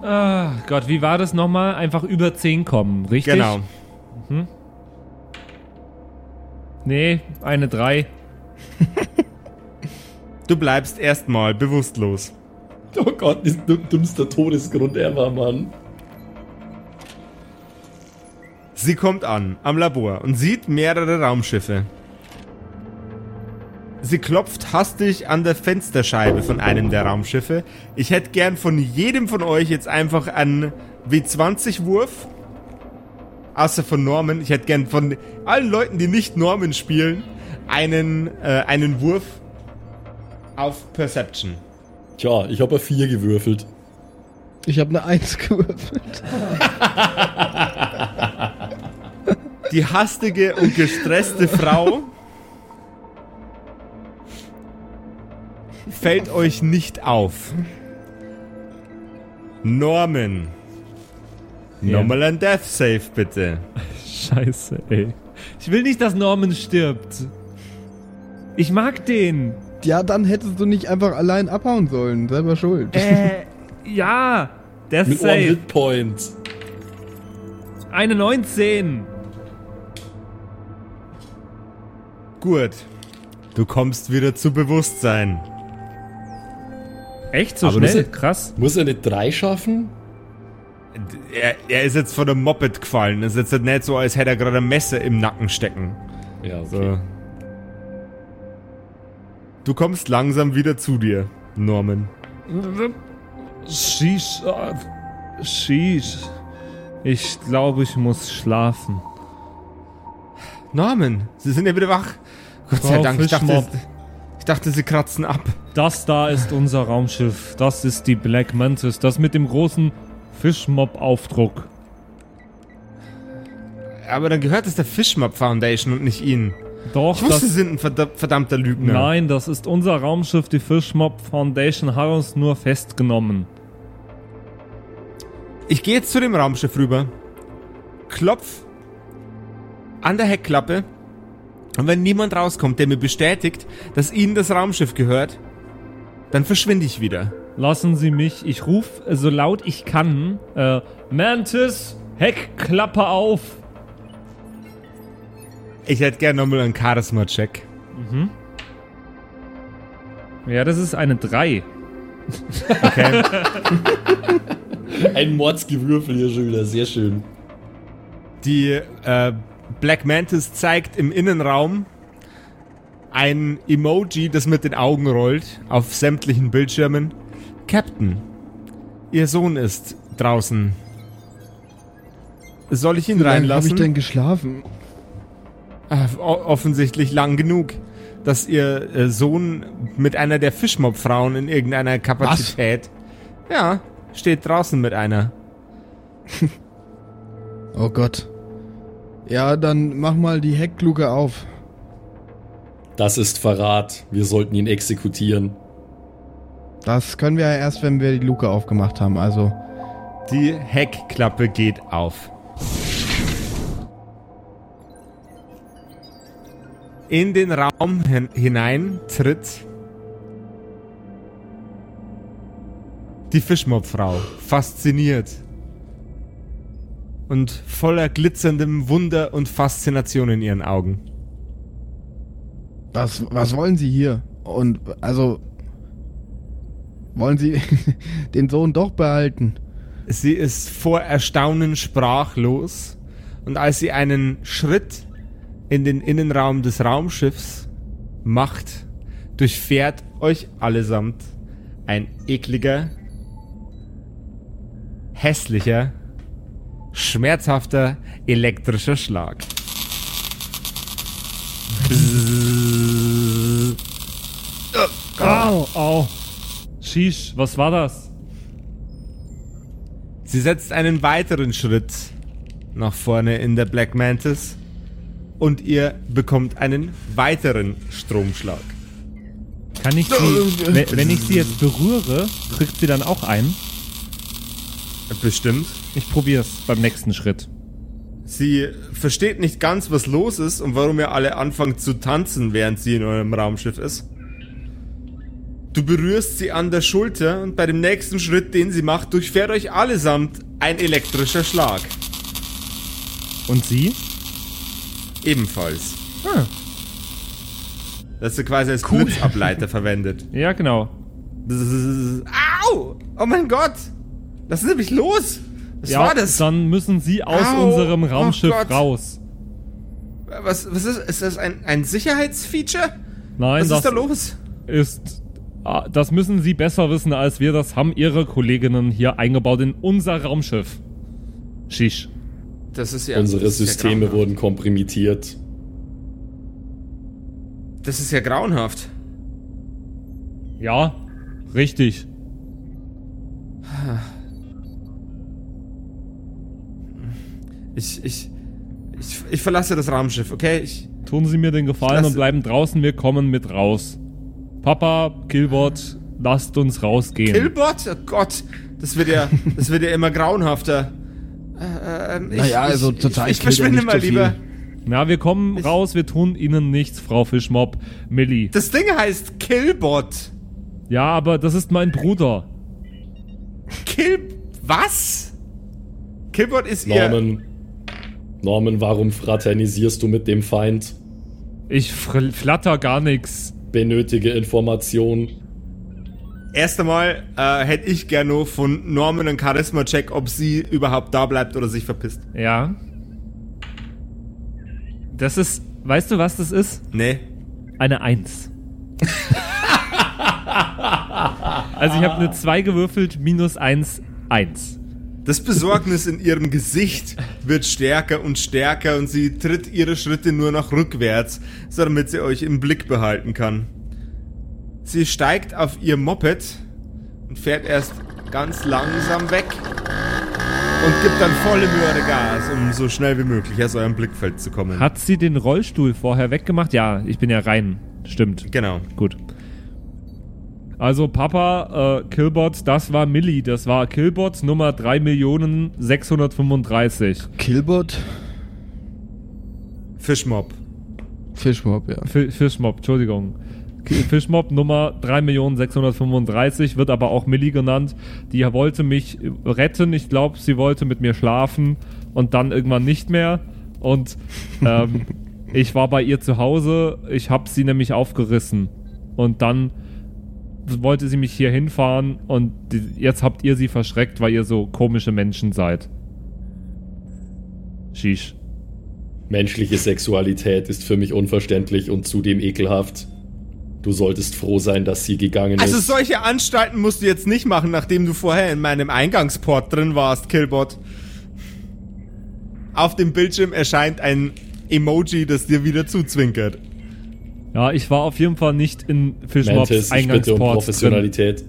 Ah, Gott, wie war das nochmal? Einfach über 10 kommen, richtig? Genau. Nee, eine 3. Du bleibst erstmal bewusstlos. Oh Gott, das ist der dümmste Todesgrund ever, Mann. Sie kommt an am Labor und sieht mehrere Raumschiffe. Sie klopft hastig an der Fensterscheibe von einem der Raumschiffe. Ich hätte gern von jedem von euch jetzt einfach einen W20-Wurf. Außer von Norman. Ich hätte gern von allen Leuten, die nicht Norman spielen, einen, äh, einen Wurf auf Perception. Tja, ich habe eine 4 gewürfelt. Ich habe eine Eins gewürfelt. Die hastige und gestresste Frau fällt euch nicht auf. Norman. Ja. Nochmal ein Death Save, bitte. Scheiße, ey. Ich will nicht, dass Norman stirbt. Ich mag den. Ja, dann hättest du nicht einfach allein abhauen sollen. Selber schuld. Äh, ja. Death Mit Save. Hit Point. Eine 19. Gut. Du kommst wieder zu Bewusstsein. Echt so Aber schnell? das- Krass. Muss er eine 3 schaffen? Er, er ist jetzt von einem Moped gefallen. Es ist jetzt nicht so, als hätte er gerade ein Messer im Nacken stecken. Ja, okay. So. Du kommst langsam wieder zu dir, Norman. Äh, Sheesh. Ich glaube, ich muss schlafen. Norman, Sie sind ja wieder wach. Gott sei Dank, ich dachte, Fischmob. ich dachte, Sie kratzen ab. Das da ist unser Raumschiff. Das ist die Black Mantis. Das mit dem großen Fischmob-Aufdruck. Aber dann gehört es der Fishmob Foundation und nicht Ihnen. Doch, Ich wusste, Sie das, sind ein verda- verdammter Lügner. nein, das ist unser Raumschiff. Die Fishmob Foundation hat uns nur festgenommen. Ich gehe jetzt zu dem Raumschiff rüber, klopf an der Heckklappe und wenn niemand rauskommt, der mir bestätigt, dass Ihnen das Raumschiff gehört, dann verschwinde ich wieder. Lassen Sie mich, ich rufe so laut ich kann, äh, Mantis, Heckklappe auf. Ich hätte gerne nochmal einen Charisma-Check. Ja, das ist eine 3. Okay. Ein Mordsgewürfel hier schon wieder, sehr schön. Die äh, Black Mantis zeigt im Innenraum ein Emoji, das mit den Augen rollt, auf sämtlichen Bildschirmen. Captain, Ihr Sohn ist draußen. Soll ich ihn Wie lange habe reinlassen? ich denn geschlafen? Ah, offensichtlich lang genug, dass Ihr äh, Sohn mit einer der Fischmob-Frauen in irgendeiner Kapazität. Ja, steht draußen mit einer. Oh Gott. Ja, dann mach mal die Heckluke auf. Das ist Verrat. Wir sollten ihn exekutieren. Das können wir ja erst, wenn wir die Luke aufgemacht haben. Also, Die Heckklappe geht auf. In den Raum hin hinein tritt die Fischmobfrau, fasziniert und voller glitzerndem Wunder und Faszination in ihren Augen. was, was wollen Sie hier? Und, also, wollen Sie den Sohn doch behalten? Sie ist vor Erstaunen sprachlos und als sie einen Schritt in den Innenraum des Raumschiffs macht, durchfährt euch allesamt ein ekliger, hässlicher, schmerzhafter elektrischer Schlag. Au, au. Sheesh, was war das? Sie setzt einen weiteren Schritt nach vorne in der Black Mantis und ihr bekommt einen weiteren Stromschlag. Kann ich sie, wenn, wenn ich sie jetzt berühre, kriegt sie dann auch einen? Bestimmt. Ich probier's beim nächsten Schritt. Sie versteht nicht ganz, was los ist und warum ihr alle anfangt zu tanzen, während sie in eurem Raumschiff ist. Du berührst sie an der Schulter und bei dem nächsten Schritt, den sie macht, durchfährt euch allesamt ein elektrischer Schlag. Und sie? Ebenfalls. Ah. Das sie quasi als Blitzableiter verwendet. Ja, genau. Au! Oh mein Gott! Lass mich los! Was ja, war das? Dann müssen sie aus Au, unserem oh Raumschiff Gott. raus. Was, was ist, ist das ein, ein Sicherheitsfeature? Nein, Was das ist da los? ist. ah, Das müssen sie besser wissen als wir. Das haben ihre Kolleginnen hier eingebaut in unser Raumschiff. Shish. Das ist ja. Unsere das ist ja Systeme grauenhaft. wurden komprimiert. Das ist ja grauenhaft. Ja, richtig. Ich, ich, ich, ich verlasse das Raumschiff, okay? Ich, Tun Sie mir den Gefallen und bleiben draußen, wir kommen mit raus. Papa, Killbot, lasst uns rausgehen. Killbot? Oh Gott, das wird ja, das wird ja immer grauenhafter. Äh, ähm, ich, Naja, also ich, zurzeit ich, ich er verschwinde mal so lieber. Na, wir kommen Ich- raus, wir tun Ihnen nichts, Frau Fischmob. Millie. Das Ding heißt Killbot. Ja, aber das ist mein Bruder. Kill... Was? Killbot ist ihr... Norman. Warum fraternisierst du mit dem Feind? Ich flatter gar nichts. Benötige Information. Erst einmal äh, hätte ich gerne nur von Norman einen Charisma-Check, ob sie überhaupt da bleibt oder sich verpisst. Ja. Das ist, weißt du, was das ist? Nee. Eine Eins. also ich habe eine 2 gewürfelt, minus 1, 1. Das Besorgnis in ihrem Gesicht wird stärker und stärker und sie tritt ihre Schritte nur noch rückwärts, damit sie euch im Blick behalten kann. Sie steigt auf ihr Moped und fährt erst ganz langsam weg und gibt dann volle Möhre Gas, um so schnell wie möglich aus eurem Blickfeld zu kommen. Hat sie den Rollstuhl vorher weggemacht? Ja, ich bin ja rein. Stimmt. genau. Gut. Also Papa, äh, Killbot, das war Millie. Das war Killbot Nummer 3.635. Killbot? Fischmob. Fischmob, ja. Fi- Fischmob, Entschuldigung. Fischmob Nummer 3.635 wird aber auch Millie genannt. Die wollte mich retten. Ich glaube, sie wollte mit mir schlafen und dann irgendwann nicht mehr. Und ähm, ich war bei ihr zu Hause. Ich habe sie nämlich aufgerissen. Und dann wollte sie mich hier hinfahren und die, jetzt habt ihr sie verschreckt, weil ihr so komische Menschen seid. Sheesh. Menschliche Sexualität ist für mich unverständlich und zudem ekelhaft. Du solltest froh sein, dass sie gegangen Also ist. solche Anstalten musst du jetzt nicht machen, nachdem du vorher in meinem Eingangsport drin warst, Killbot. Auf dem Bildschirm erscheint ein Emoji, das dir wieder zuzwinkert. Ja, ich war auf jeden Fall nicht in Fischmobs Mantis, ich bitte um Eingangsport. Professionalität.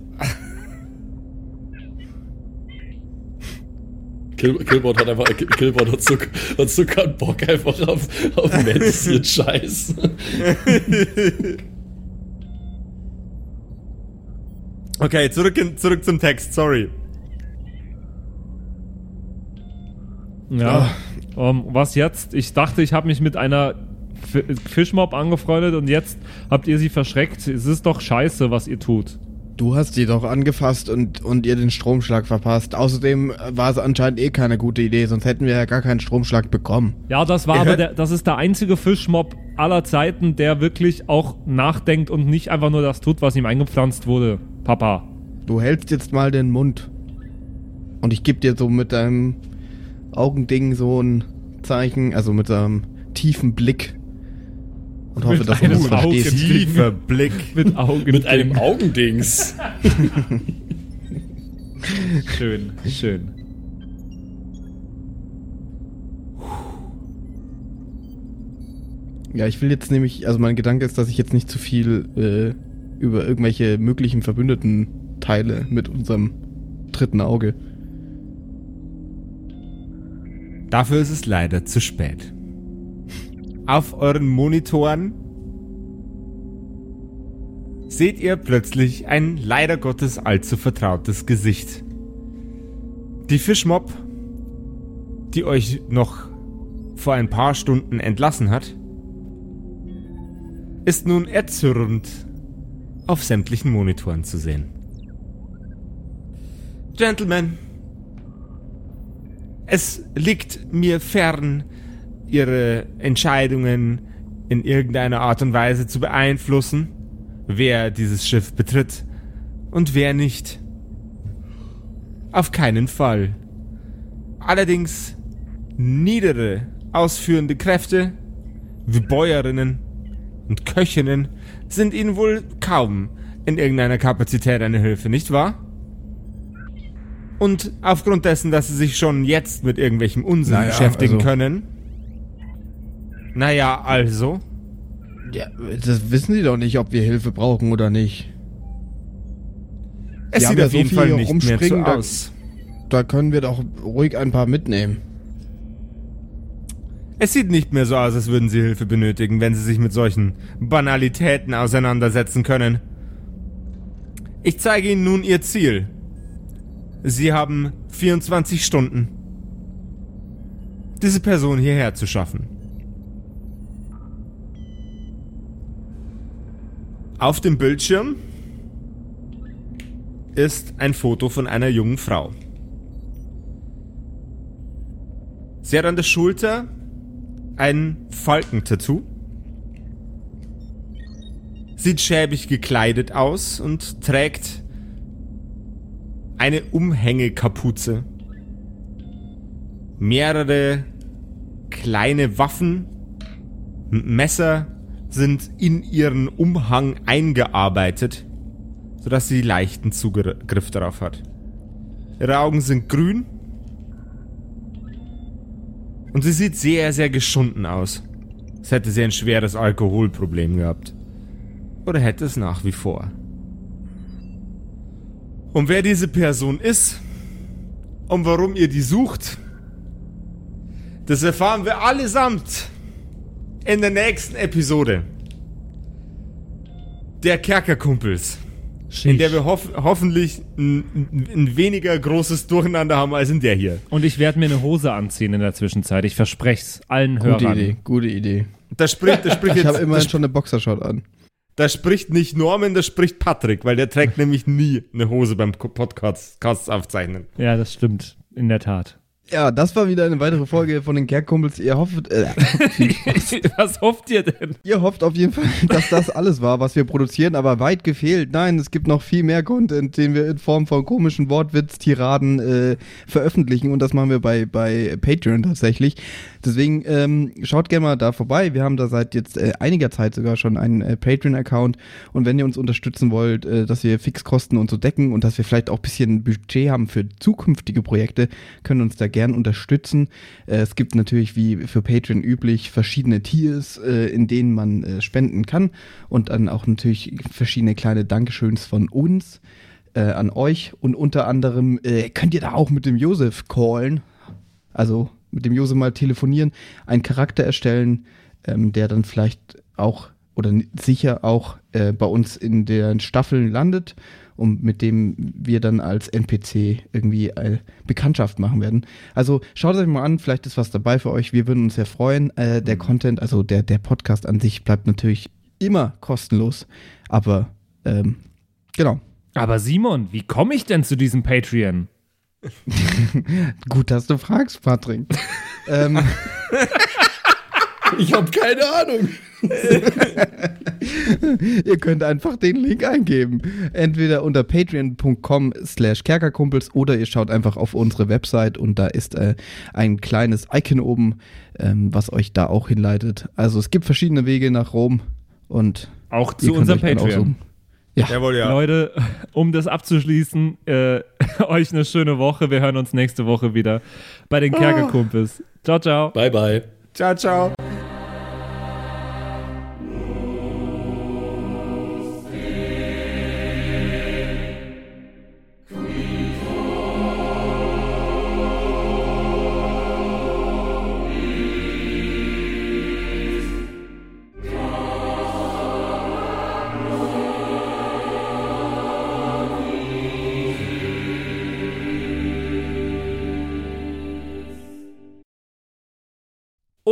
Kill, Killbot hat einfach, Killbot hat so, hat so keinen Bock einfach auf, auf Mantis Scheiß. Okay, zurück, in, zurück zum Text, sorry. Ja. Ähm, was jetzt? Ich dachte, ich habe mich mit einer Fischmob angefreundet und jetzt habt ihr sie verschreckt. Es ist doch scheiße, was ihr tut. Du hast sie doch angefasst und, und ihr den Stromschlag verpasst. Außerdem war es anscheinend eh keine gute Idee, sonst hätten wir ja gar keinen Stromschlag bekommen. Ja, das war Ihr aber der, das ist der einzige Fischmob aller Zeiten, der wirklich auch nachdenkt und nicht einfach nur das tut, was ihm eingepflanzt wurde. Papa. Du hältst jetzt mal den Mund. Und ich geb dir so mit deinem Augending so ein Zeichen, also mit einem tiefen Blick. Und hoffe, Mit dass du das verstehst. Tiefer Blick. Mit Augen. Mit einem Augendings. Schön, schön. Ja, ich will jetzt nämlich, also mein Gedanke ist, dass ich jetzt nicht zu viel äh, über irgendwelche möglichen Verbündeten teile mit unserem dritten Auge. Dafür ist es leider zu spät. Auf euren Monitoren seht ihr plötzlich ein leider Gottes allzu vertrautes Gesicht. Die Fischmob, die euch noch vor ein paar Stunden entlassen hat, ist nun erzürnt auf sämtlichen Monitoren zu sehen. Gentlemen, es liegt mir fern, Ihre Entscheidungen in irgendeiner Art und Weise zu beeinflussen, wer dieses Schiff betritt und wer nicht. Auf keinen Fall. Allerdings niedere ausführende Kräfte, wie Bäuerinnen und Köchinnen, sind Ihnen wohl kaum in irgendeiner Kapazität eine Hilfe, nicht wahr? Und aufgrund dessen, dass sie sich schon jetzt mit irgendwelchem Unsinn Naja, beschäftigen also- können. Naja, also. Ja, das wissen sie doch nicht, ob wir Hilfe brauchen oder nicht. Es Die sieht ja auf so jeden viel Fall nicht mehr so da- aus. Da können wir doch ruhig ein paar mitnehmen. Es sieht nicht mehr so aus, als würden Sie Hilfe benötigen, wenn Sie sich mit solchen Banalitäten auseinandersetzen können. Ich zeige Ihnen nun Ihr Ziel. Sie haben 24 Stunden, diese Person hierher zu schaffen. Auf dem Bildschirm ist ein Foto von einer jungen Frau. Sie hat an der Schulter ein Falkentattoo. Sieht schäbig gekleidet aus und trägt eine Umhängekapuze. Mehrere kleine Waffen, Messer sind in ihren Umhang eingearbeitet, sodass sie leichten Zugriff darauf hat. Ihre Augen sind grün und sie sieht sehr, sehr geschunden aus. Als hätte sie ein schweres Alkoholproblem gehabt. Oder hätte es nach wie vor. Und wer diese Person ist und warum ihr die sucht, das erfahren wir allesamt in der nächsten Episode der Kerkerkumpels. In der wir hoff hoffentlich ein, ein- weniger großes Durcheinander haben als in der hier. Und ich werde mir eine Hose anziehen in der Zwischenzeit. Ich verspreche es allen Gute Hörern. Idee, gute Idee. Da spricht, da spricht Ich habe immerhin schon eine Boxershot an. da spricht nicht Norman, da spricht Patrick, weil der trägt nämlich nie eine Hose beim Podcast aufzeichnen. Ja, das stimmt. In der Tat. Ja, das war wieder eine weitere Folge von den Kerkkumpels. Ihr hofft, äh, Was hofft ihr denn? ihr hofft auf jeden Fall, dass das alles war, was wir produzieren, aber weit gefehlt. Nein, es gibt noch viel mehr Content, den wir in Form von komischen Wortwitz-Tiraden äh, veröffentlichen und das machen wir bei, bei Patreon tatsächlich. Deswegen ähm, schaut gerne mal da vorbei. Wir haben da seit jetzt äh, einiger Zeit sogar schon einen äh, Patreon-Account und wenn ihr uns unterstützen wollt, äh, dass wir Fixkosten und so decken und dass wir vielleicht auch ein bisschen Budget haben für zukünftige Projekte, können uns da gern unterstützen. Äh, es gibt natürlich wie für Patreon üblich verschiedene Tiers, äh, in denen man äh, spenden kann und dann auch natürlich verschiedene kleine Dankeschöns von uns an euch und unter anderem könnt ihr da auch mit dem Josef callen, also mit dem Josef mal telefonieren, einen Charakter erstellen, ähm, der dann vielleicht auch oder sicher auch äh, bei uns in den Staffeln landet und mit dem wir dann als NPC irgendwie äh, Bekanntschaft machen werden. Also schaut euch mal an, vielleicht ist was dabei für euch. Wir würden uns sehr freuen. Äh, der Content, also der, der Podcast an sich bleibt natürlich immer kostenlos, aber ähm, genau. Aber Simon, wie komme ich denn zu diesem Patreon? Gut, dass du fragst, Patrick. ähm, Ich habe keine Ahnung. Ihr könnt einfach den Link eingeben. Entweder unter patreon.com slash kerkerkumpels oder ihr schaut einfach auf unsere Website und da ist äh, ein kleines Icon oben, ähm, was euch da auch hinleitet. Also es gibt verschiedene Wege nach Rom und Auch zu unserem Patreon. Ja, Jawohl, ja. Leute, um das abzuschließen, äh, euch eine schöne Woche. Wir hören uns nächste Woche wieder bei den Kerkerkumpels. Ciao, ciao. Bye, bye. Ciao, ciao.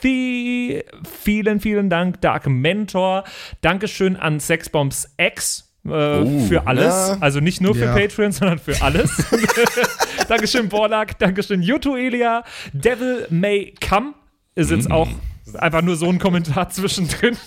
Kimithy, vielen, vielen Dank, Dark Mentor, Dankeschön an Sexbombs X, äh, für alles. ja. Also nicht nur für Ja. Patreon, sondern für alles. Dankeschön, Borlak. Dankeschön, Yuto Elia. Devil May Come ist jetzt auch einfach nur so ein Kommentar zwischendrin.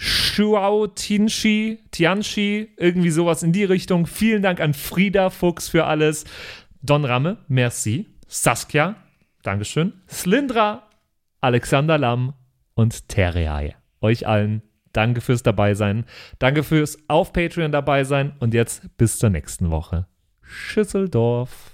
Shuao Tianchi, Tianchi, irgendwie sowas in die Richtung. Vielen Dank an Frieda Fuchs für alles. Don Ramme, merci. Saskia, Dankeschön. Slindra, Alexander Lamm und Terreae. Euch allen danke fürs Dabeisein. Danke fürs auf Patreon dabei sein. Und jetzt bis zur nächsten Woche. Schüsseldorf.